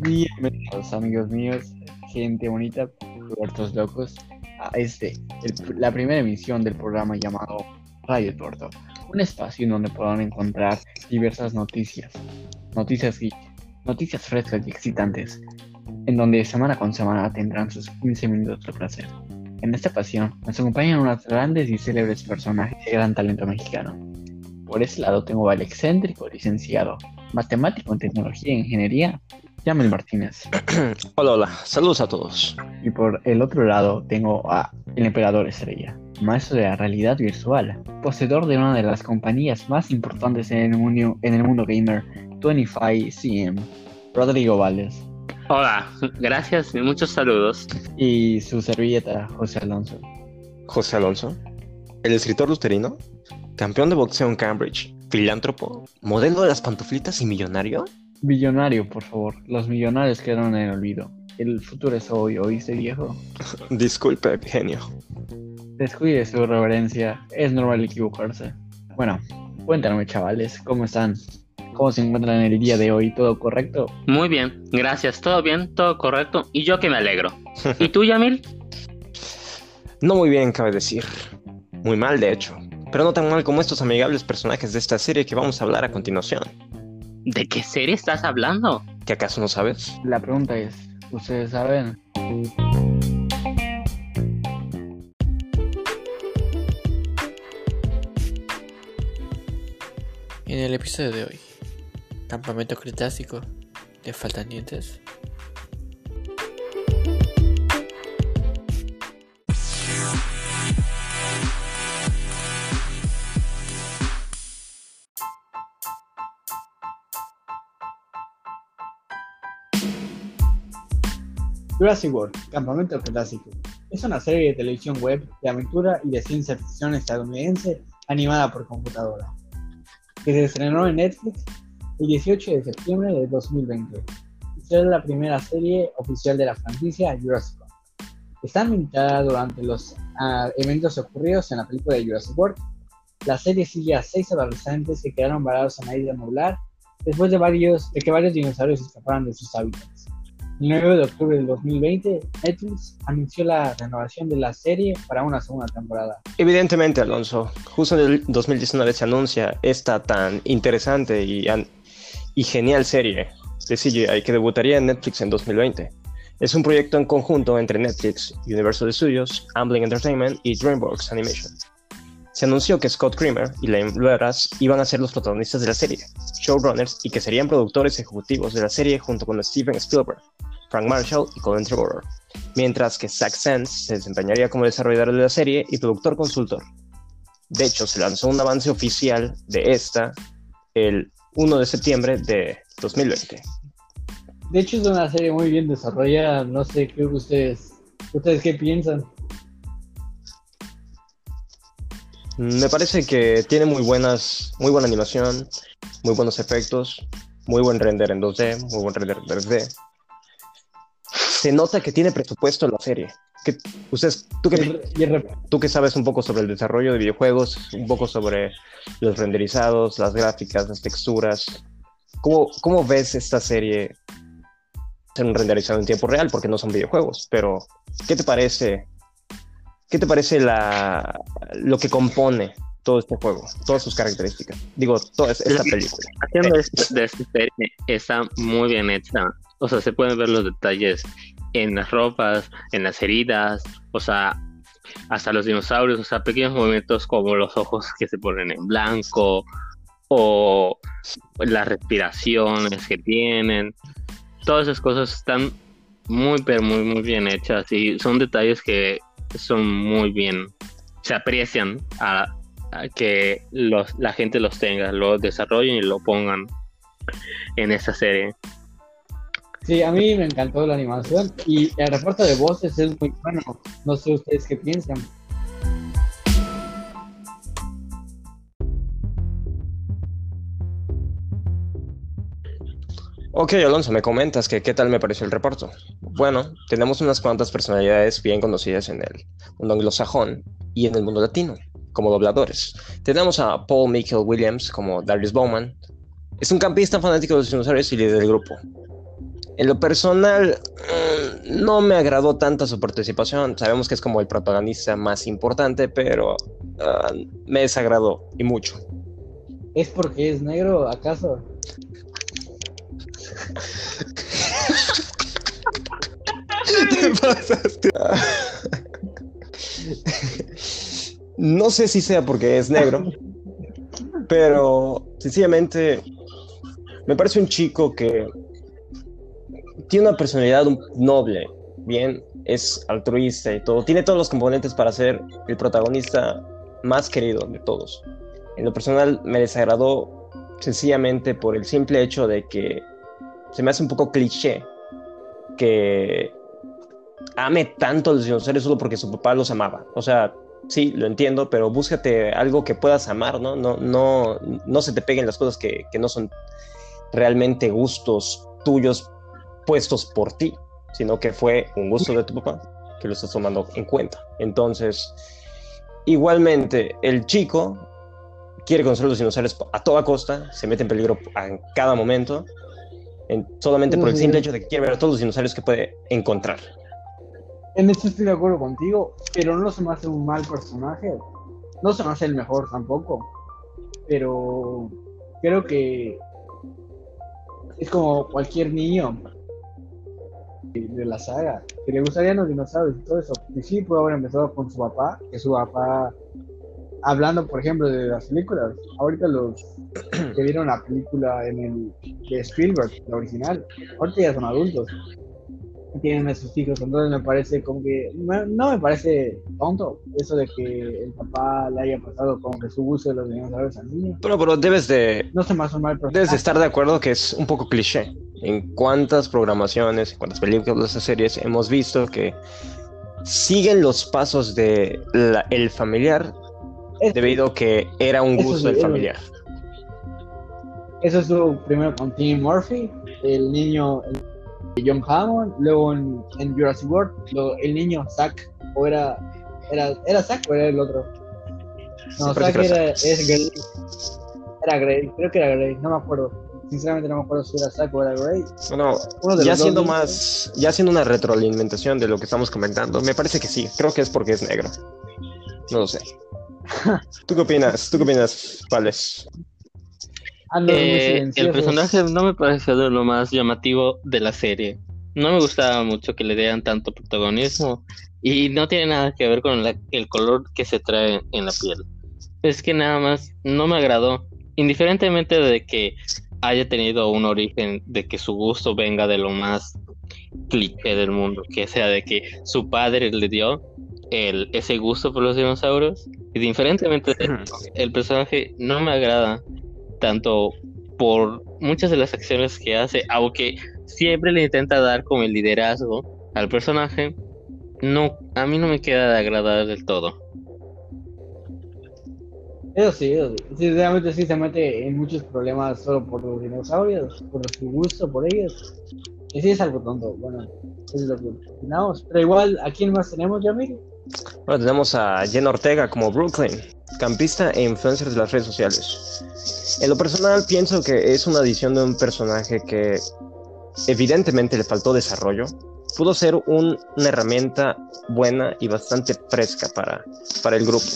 Bienvenidos amigos míos, gente bonita, puertos locos, a este, la primera emisión del programa llamado Radio Tuerto, un espacio en donde podrán encontrar diversas noticias, noticias y noticias frescas y excitantes, en donde semana con semana tendrán sus 15 minutos de placer. En esta ocasión nos acompañan unos grandes y célebres personajes de gran talento mexicano. Por ese lado tengo al excéntrico licenciado, matemático en tecnología e ingeniería, Yamel Martínez. hola, hola, saludos a todos. Y por el otro lado tengo a el emperador estrella, maestro de la realidad virtual, poseedor de una de las compañías más importantes en el mundo, en el mundo gamer, 25CM, Rodrigo Valdés. Hola, gracias y muchos saludos. Y su servilleta, José Alonso. José Alonso, el escritor luterino, campeón de boxeo en Cambridge, filántropo, modelo de las pantuflitas y millonario. Millonario, por favor. Los millonarios quedaron en el olvido. El futuro es hoy, ¿oíste, viejo? Disculpe, genio. Descuide su reverencia. Es normal equivocarse. Bueno, cuéntanme, chavales, ¿cómo están? ¿Cómo se encuentran en el día de hoy? ¿Todo correcto? Muy bien, gracias. ¿Todo bien? ¿Todo correcto? Y yo que me alegro. ¿Y tú, Yamil? No muy bien, cabe decir. Muy mal, de hecho. Pero no tan mal como estos amigables personajes de esta serie que vamos a hablar a continuación. ¿De qué serie estás hablando? ¿Que acaso no sabes? La pregunta es, ¿ustedes saben? En el episodio de hoy, Campamento Cretácico, ¿te faltan dientes? Jurassic World, Campamento Cretácico, es una serie de televisión web de aventura y de ciencia ficción estadounidense animada por computadora, que se estrenó en Netflix el 18 de septiembre de 2020 y la primera serie oficial de la franquicia Jurassic World. Está ambientada durante los uh, eventos ocurridos en la película de Jurassic World. La serie sigue a seis adolescentes que quedaron varados en la isla nublar después de, varios, de que varios dinosaurios escaparan de sus hábitats. El 9 de octubre del 2020, Netflix anunció la renovación de la serie para una segunda temporada. Evidentemente, Alonso, justo en el 2019 se anuncia esta tan interesante y, genial serie de CGI que debutaría en Netflix en 2020. Es un proyecto en conjunto entre Netflix, Universal Studios, Amblin Entertainment y DreamWorks Animation. Se anunció que Scott Kramer y Lane Lueras iban a ser los protagonistas de la serie, showrunners y que serían productores ejecutivos de la serie junto con Steven Spielberg, Frank Marshall y Colin Trevorrow, mientras que Zack Sands se desempeñaría como desarrollador de la serie y productor consultor. De hecho, se lanzó un avance oficial de esta el 1 de septiembre de 2020. De hecho, es una serie muy bien desarrollada. No sé qué ustedes, ustedes qué piensan. Me parece que tiene muy buenas, muy buena animación, muy buenos efectos, muy buen render en 2D, muy buen render en 3D. Se nota que tiene presupuesto en la serie. Que, ustedes, tú, que, tú que sabes un poco sobre el desarrollo de videojuegos, un poco sobre los renderizados, las gráficas, las texturas, ¿cómo, cómo ves esta serie ser un renderizado en tiempo real? Porque no son videojuegos, pero ¿qué te parece ¿Qué te parece la, lo que compone todo este juego, todas sus características? Digo, toda esta película. Haciendo esto de esta serie está muy bien hecha. O sea, se pueden ver los detalles en las ropas, en las heridas, o sea, hasta los dinosaurios, o sea, pequeños movimientos como los ojos que se ponen en blanco o las respiraciones que tienen. Todas esas cosas están muy, pero muy, muy bien hechas y son detalles que son muy bien, se aprecian a, que los, la gente los tenga, lo desarrollen y lo pongan en esta serie. Sí, a mí me encantó la animación y el reporte de voces es muy bueno. No sé ustedes qué piensan. Ok, Alonso, me comentas que qué tal me pareció el reporto. Bueno, tenemos unas cuantas personalidades bien conocidas en el mundo anglosajón y en el mundo latino, como dobladores. Tenemos a Paul Michael Williams como Darius Bowman, Es un campista fanático de los dinosaurios y líder del grupo. En lo personal, mm, no me agradó tanta su participación. Sabemos que es como el protagonista más importante, pero ah, me desagradó y mucho. ¿Es porque es negro, acaso? Te pasaste. No sé si sea porque es negro, pero sencillamente me parece un chico que tiene una personalidad noble, bien, es altruista y todo, tiene todos los componentes para ser el protagonista más querido de todos. En lo personal me desagradó sencillamente por el simple hecho de que se me hace un poco cliché que ame tanto a los dinosaurios solo porque su papá los amaba. O sea, sí, lo entiendo, pero búscate algo que puedas amar, ¿no? No, no, no se te peguen las cosas que, que no son realmente gustos tuyos puestos por ti, sino que fue un gusto de tu papá que lo estás tomando en cuenta. Entonces, igualmente, el chico quiere conocer los dinosaurios a toda costa, se mete en peligro en cada momento, en, solamente por el simple hecho de que quiere ver a todos los dinosaurios que puede encontrar. En esto estoy de acuerdo contigo, pero no se me hace un mal personaje. No se me hace el mejor tampoco. Pero creo que es como cualquier niño de la saga, que le gustarían los dinosaurios y todo eso. Y sí, pudo haber empezado con su papá, que su papá, hablando por ejemplo de las películas, ahorita los que vieron la película en el de Spielberg, la original, ahorita ya son adultos tienen a sus hijos, entonces me parece como que, no, me parece tonto eso de que el papá le haya pasado como que su gusto de los dinosaurios al niño. Pero, pero debes de, no se más mal debes de estar de acuerdo que es un poco cliché. En cuántas programaciones, en cuántas películas o series hemos visto que siguen los pasos de el familiar debido a que era un gusto del familiar. Eso es primero con Tim Murphy, el niño, John Hammond, luego en, Jurassic World, el niño Zack, o era, era, era Zack o era el otro. No, Zack era, es Grey. Era Grey, creo que era Grey, no me acuerdo. Sinceramente no me acuerdo si era Zack o era Grey. Bueno, ya siendo más, ya haciendo una retroalimentación de lo que estamos comentando, me parece que sí, creo que es porque es negro. No lo sé. ¿Tú qué opinas? ¿Tú qué opinas, Pales? Eh, el personaje no me pareció de lo más llamativo de la serie. No me gustaba mucho que le dieran tanto protagonismo y no tiene nada que ver con el color que se trae en la piel. Es que nada más no me agradó, indiferentemente de que haya tenido un origen, de que su gusto venga de lo más cliché del mundo, que sea de que su padre le dio el, ese gusto por los dinosaurios. Indiferentemente de el personaje no me agrada tanto por muchas de las acciones que hace, aunque siempre le intenta dar como el liderazgo al personaje, no, a mí no me queda de agradar del todo. Eso sí, eso sí. Sinceramente sí se mete en muchos problemas solo por los dinosaurios, por su gusto por ellos. Y sí es algo tonto, bueno, es lo que opinamos. Pero igual, ¿a quién más tenemos, Yamil? Bueno, tenemos a Jen Ortega como Brooklyn, campista e influencer de las redes sociales. En lo personal pienso que es una adición de un personaje que evidentemente le faltó desarrollo. Pudo ser una herramienta buena y bastante fresca para, para el grupo,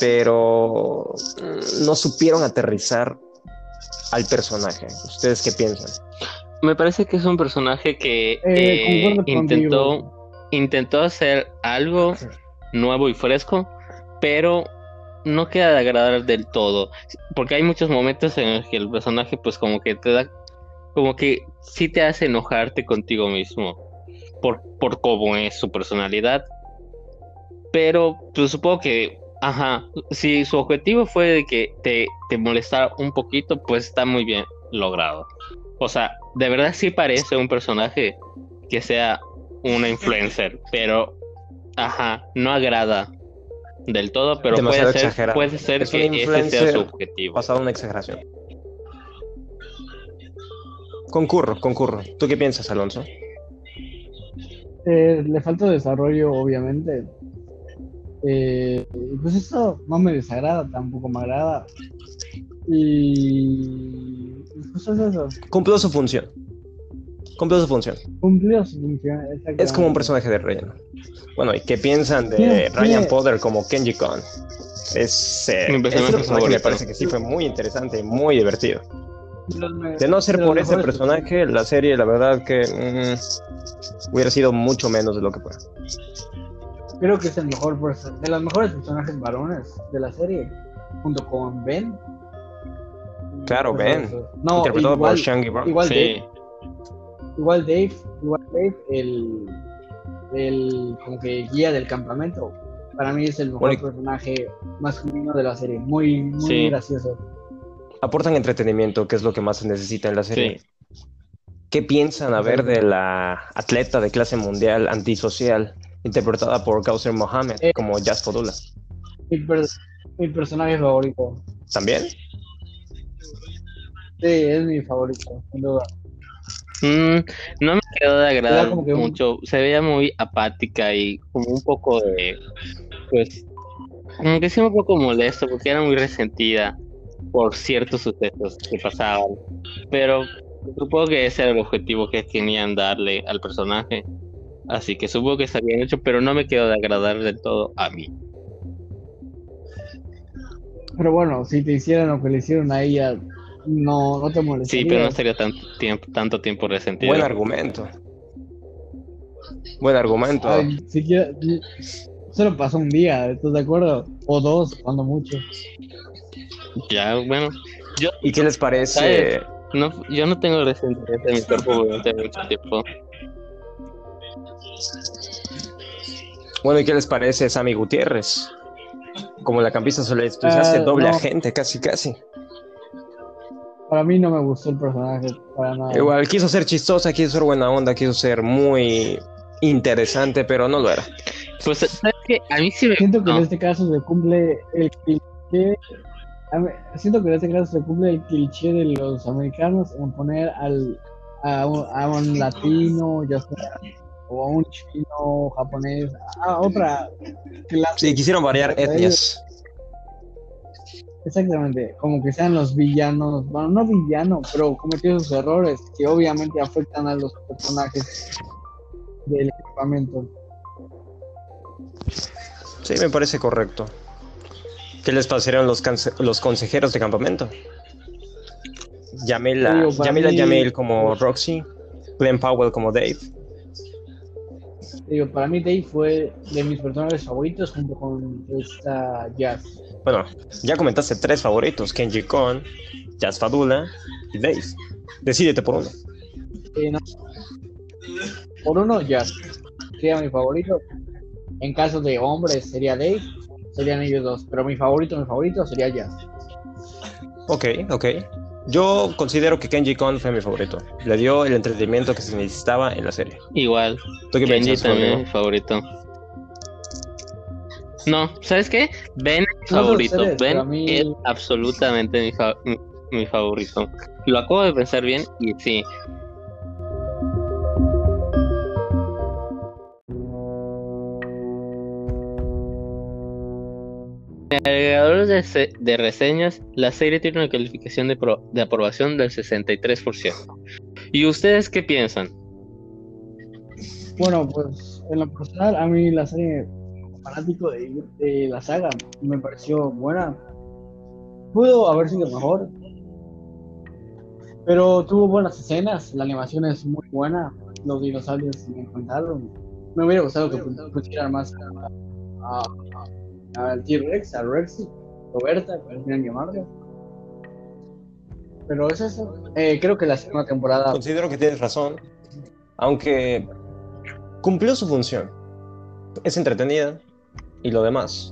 pero mm, no supieron aterrizar al personaje. ¿Ustedes qué piensan? Me parece que es un personaje que eh, eh, intentó, intentó hacer algo nuevo y fresco, pero no queda de agradar del todo. Porque hay muchos momentos en los que el personaje, pues, como que te da. Como que sí te hace enojarte contigo mismo. Por, por cómo es su personalidad. Pero, pues supongo que. Ajá. Si su objetivo fue de que te, te molestara un poquito, pues está muy bien logrado. O sea, de verdad sí parece un personaje que sea una influencer, pero ajá, no agrada del todo, pero puede ser, puede ser que ese sea su objetivo. Pasado una exageración. Concurro, concurro. ¿Tú qué piensas, Alonso? Eh, le falta desarrollo, obviamente. Eh, pues eso no me desagrada, tampoco me agrada. Y Pues es eso. Cumplió su función. Cumplió su función. Cumplió su función. Es como un personaje de relleno. Bueno, ¿y qué piensan de Sí, Ryan sí. Potter como Kenji Kon? Es, eh, Mi personaje me parece que sí fue muy interesante y muy divertido. De no ser por ese personaje, la serie, la verdad que mm, hubiera sido mucho menos de lo que fue. Creo que es el mejor de los mejores personajes varones de la serie, junto con Ben. Claro, Ben. No, interpretado igual, por Shangy Brown. igual Sí. Dave, igual Dave, igual Dave, el, el como que guía del campamento. Para mí es el mejor Bueno, personaje masculino de la serie, muy, muy Sí. gracioso. Aportan entretenimiento, que es lo que más se necesita en la serie. ¿Qué piensan a ver de la atleta de clase mundial antisocial interpretada por Kausar Mohammed Eh. como Jazz Fodula? Mi, per- mi personaje favorito. ¿También? Sí, es mi favorito, sin duda. Mm, no me quedó de agradar un- mucho. Se veía muy apática y como un poco de. Pues. Como que sí, un poco molesto porque era muy resentida por ciertos sucesos que pasaban. Pero supongo que ese era el objetivo que querían darle al personaje. Así que supongo que está bien hecho, pero no me quedó de agradar del todo a mí. Pero bueno, si te hicieran lo que le hicieron a ella, no, no te Sí, molestaría. pero no estaría tanto tiempo, tanto tiempo resentido. Buen argumento. Buen argumento. Ay, siquiera, solo pasó un día, ¿estás de acuerdo? O dos, cuando mucho. Ya, bueno. Yo ¿Y qué les parece? ¿Sabes? No, yo no tengo resentimiento en mi cuerpo durante mucho tiempo. Bueno, ¿y qué les parece Sammy Gutiérrez? Como la campista soles, pues hace Ah, doble no. agente, casi, casi. Para mí no me gustó el personaje, para nada. Igual, quiso ser chistosa, quiso ser buena onda, quiso ser muy interesante, pero no lo era. Pues, ¿sabes qué? A mí sí me Siento que en este caso se cumple el cliché. Siento que en este caso se cumple el cliché de los americanos en poner al, a, un, a un latino, ya sea, o a un chino, japonés, a otra clase. Sí, quisieron variar etnias. Exactamente, como que sean los villanos, bueno, no villanos, pero cometió sus errores que obviamente afectan a los personajes del equipamiento. Sí, me parece correcto. ¿Qué les pasaron los, los consejeros de campamento? Para Yamila Yamil como Roxy, Glenn Powell como Dave. Digo, para mí Dave fue de mis personajes favoritos junto con esta Jazz. Bueno, ya comentaste tres favoritos, Kenji Kon, Jazz Fadula y Dave. Decídete por uno. Eh, no. Por uno, Jazz. Sería mi favorito. En caso de hombres sería Dave, serían ellos dos. Pero mi favorito, mi favorito sería Jazz. Ok, ok. Yo considero que Kenji Kon fue mi favorito. Le dio el entretenimiento que se necesitaba en la serie. Igual. ¿Tú qué Kenji piensas, también es mi favorito. No, ¿sabes qué? Ben es mi No favorito. ustedes, Ben mí- es absolutamente mi, fa- mi, mi favorito. Lo acabo de pensar bien y sí. Agregadores de, se- de reseñas, la serie tiene una calificación de, pro- de aprobación del 63%. ¿Y ustedes qué piensan? Bueno, pues en lo personal, a mí la serie, fanático de, de la saga, me pareció buena. Pudo haber sido mejor, pero tuvo buenas escenas. La animación es muy buena. Los dinosaurios me encantaron. Me hubiera gustado que pusieran más a, a- al T-Rex, a Rexy, Roberta, como quieran llamarle. Pero es eso. Eh, creo que la segunda temporada Considero que tienes razón. Aunque cumplió su función. Es entretenida y lo demás.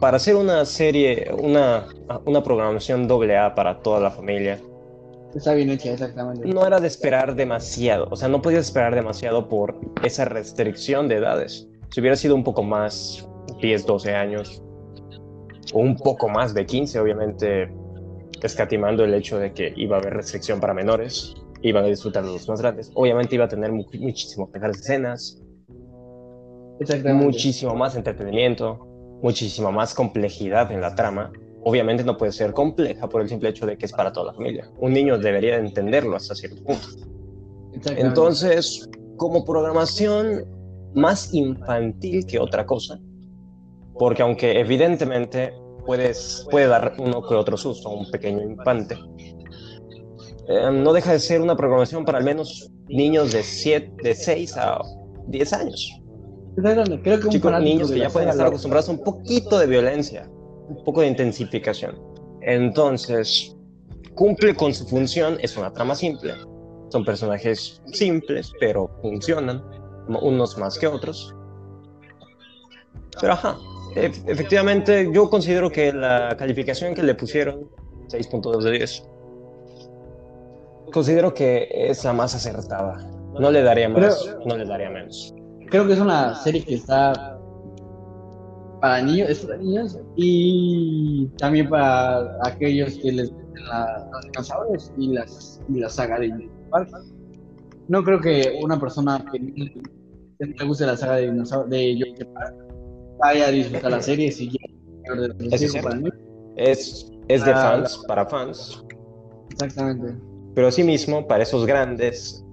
Para hacer una serie, una, una programación doble A para toda la familia, está bien hecha, exactamente. no era de esperar demasiado. O sea, no podías esperar demasiado por esa restricción de edades. Si hubiera sido un poco más, 10, 12 años, o un poco más de 15, obviamente, escatimando el hecho de que iba a haber restricción para menores, iban a disfrutar los más grandes. Obviamente iba a tener mu- muchísimo mejores escenas, muchísimo más entretenimiento, muchísima más complejidad en la trama. obviamente no puede ser compleja por el simple hecho de que es para toda la familia. Un niño debería entenderlo hasta cierto punto. Entonces, como programación más infantil que otra cosa, porque aunque evidentemente puedes, puede dar uno que otro susto a un pequeño infante, eh, no deja de ser una programación para al menos niños de, siete, de 6 a 10 años. Exactamente, Creo que un Chicos, niños que ya pueden estar acostumbrados a un poquito de violencia, un poco de intensificación. Entonces, cumple con su función, es una trama simple. Son personajes simples, pero funcionan, unos más que otros. Pero ajá, e- efectivamente yo considero que la calificación que le pusieron, 6.2 de 10, considero que es la más acertada. No le daría más, no le daría menos. Creo que es una serie que está para niños, es para niños y también para aquellos que les gustan la- los dinosaurios y las y la saga de Park. No creo que una persona que no le guste la saga de de Jurassic Park vaya a disfrutar la serie si ya es de Eso es circo cierto. para mí. Es, es de Ah, fans, para fans, Exactamente. pero asimismo para esos grandes,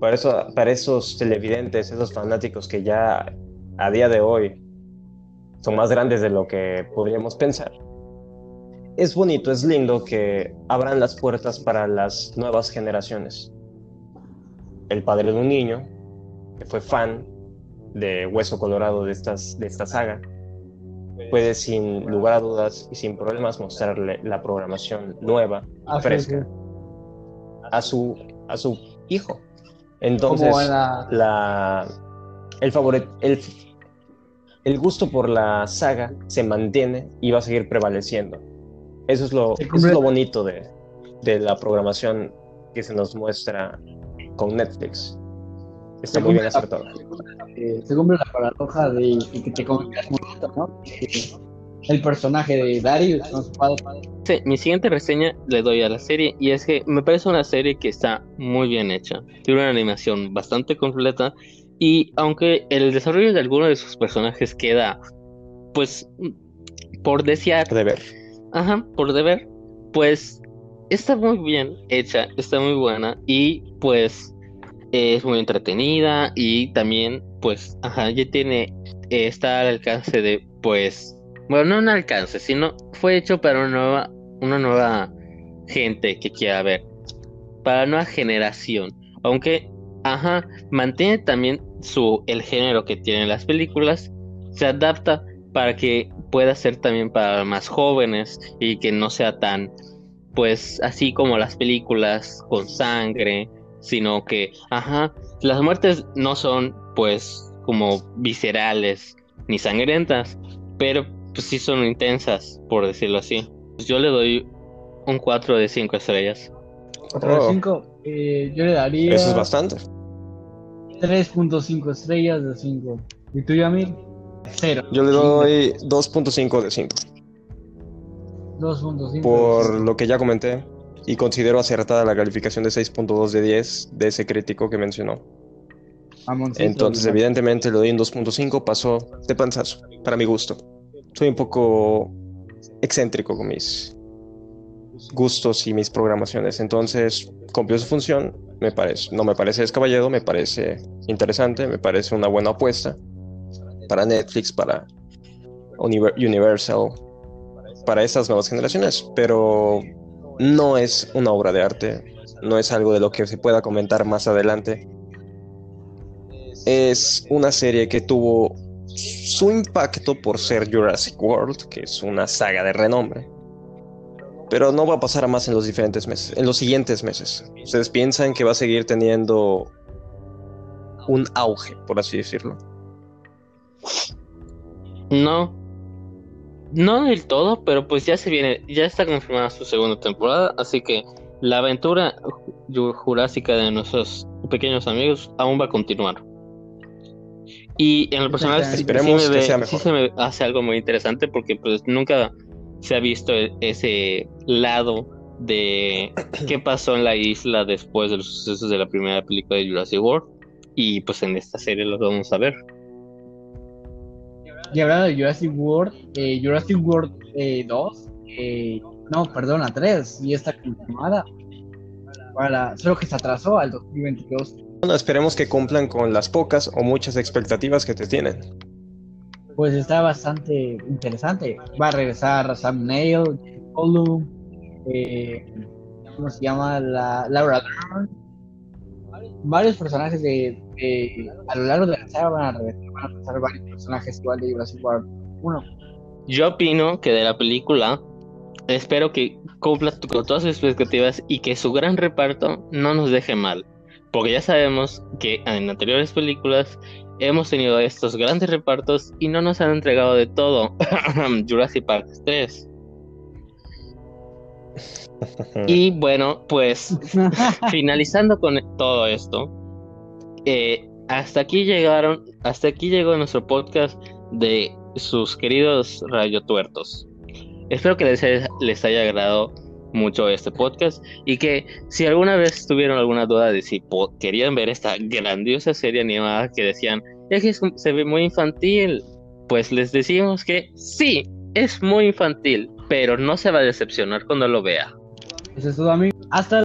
para, eso, para esos televidentes, esos fanáticos que ya a día de hoy son más grandes de lo que podríamos pensar. Es bonito, es lindo que abran las puertas para las nuevas generaciones. El padre de un niño, que fue fan de Hueso Colorado de, estas, de esta saga, puede sin lugar a dudas y sin problemas mostrarle la programación nueva, Ah, fresca, a su, a su hijo. Entonces, la- la, el, favore- el, el gusto por la saga se mantiene y va a seguir prevaleciendo. Eso es lo, eso es lo bonito de, de la programación que se nos muestra con Netflix. Está Se muy bien eh, se cumple la paradoja de que, que te mucho, ¿no? Que el personaje de Darius con su padre Sí, mi siguiente reseña le doy a la serie y es que me parece una serie que está muy bien hecha. Tiene una animación bastante completa y aunque el desarrollo de algunos de sus personajes queda, pues, por desear, De ver. ajá, por deber, pues está muy bien hecha, está muy buena y pues es muy entretenida y también, pues, ajá, ya tiene, eh, está al alcance de, pues, bueno, no un alcance, sino fue hecho para una nueva, una nueva gente que quiera ver, para nueva generación, aunque, ajá, mantiene también su, el género que tienen las películas, se adapta para que pueda ser también para más jóvenes y que no sea tan, pues, así como las películas con sangre, sino que, ajá, las muertes no son, pues, como viscerales ni sangrientas, pero pues sí son intensas, por decirlo así. Yo le doy un 4 de 5 estrellas. 4 de Oh. 5. Eh, yo le daría Eso es bastante. 3.5 estrellas de 5. ¿Y tú, Yamil? 0. Yo le doy 2.5 de 5. 2.5. Por lo que ya comenté y considero acertada la calificación de 6.2 de 10 de ese crítico que mencionó. Entonces, evidentemente, le doy un 2.5, pasó de panzazo, para mi gusto. Soy un poco excéntrico con mis gustos y mis programaciones, entonces cumplió su función, me parece, no me parece descabellado, me parece interesante, me parece una buena apuesta para Netflix, para Univer- Universal, para estas nuevas generaciones, pero no es una obra de arte, no es algo de lo que se pueda comentar más adelante es una serie que tuvo su impacto por ser Jurassic World, que es una saga de renombre. Pero no va a pasar a más en los diferentes meses, en los siguientes meses. Ustedes piensan que va a seguir teniendo un auge, por así decirlo. No, no del todo, pero pues ya se viene, ya está confirmada su segunda temporada, así que la aventura ju- jurásica de nuestros pequeños amigos aún va a continuar. Y en lo personal sí- Esperemos sí, me que ve- sea sí mejor. se me hace algo muy interesante porque pues nunca se ha visto e- ese lado de qué pasó en la isla después de los sucesos de la primera película de Jurassic World y pues en esta serie lo vamos a ver. Y hablando de Jurassic World, eh, Jurassic World eh, 2 eh, no, perdón, a 3 y está confirmada. Para, solo que se atrasó al 2022. Bueno, esperemos que cumplan con las pocas o muchas expectativas que te tienen. Pues está bastante interesante. Va a regresar Sam Neill, Olu, eh, ¿cómo se llama? La, Laura Dern. Varios personajes de, de- a lo largo de la saga van a regresar, van a regresar varios personajes igual de Jurassic World 1. Yo opino que de la película espero que cumpla con todas sus expectativas y que su gran reparto no nos deje mal. Porque ya sabemos que en anteriores películas hemos tenido estos grandes repartos y no nos han entregado de todo. Jurassic Park 3. Y bueno, pues finalizando con todo esto, eh, hasta aquí llegaron, hasta aquí llegó nuestro podcast de sus queridos radiotuertos. Espero que les haya, les haya agradado mucho este podcast y que si alguna vez tuvieron alguna duda de si querían ver esta grandiosa serie animada que decían es que se ve muy infantil, pues les decimos que sí, es muy infantil, pero no se va a decepcionar cuando lo vea. Eso es todo. Hasta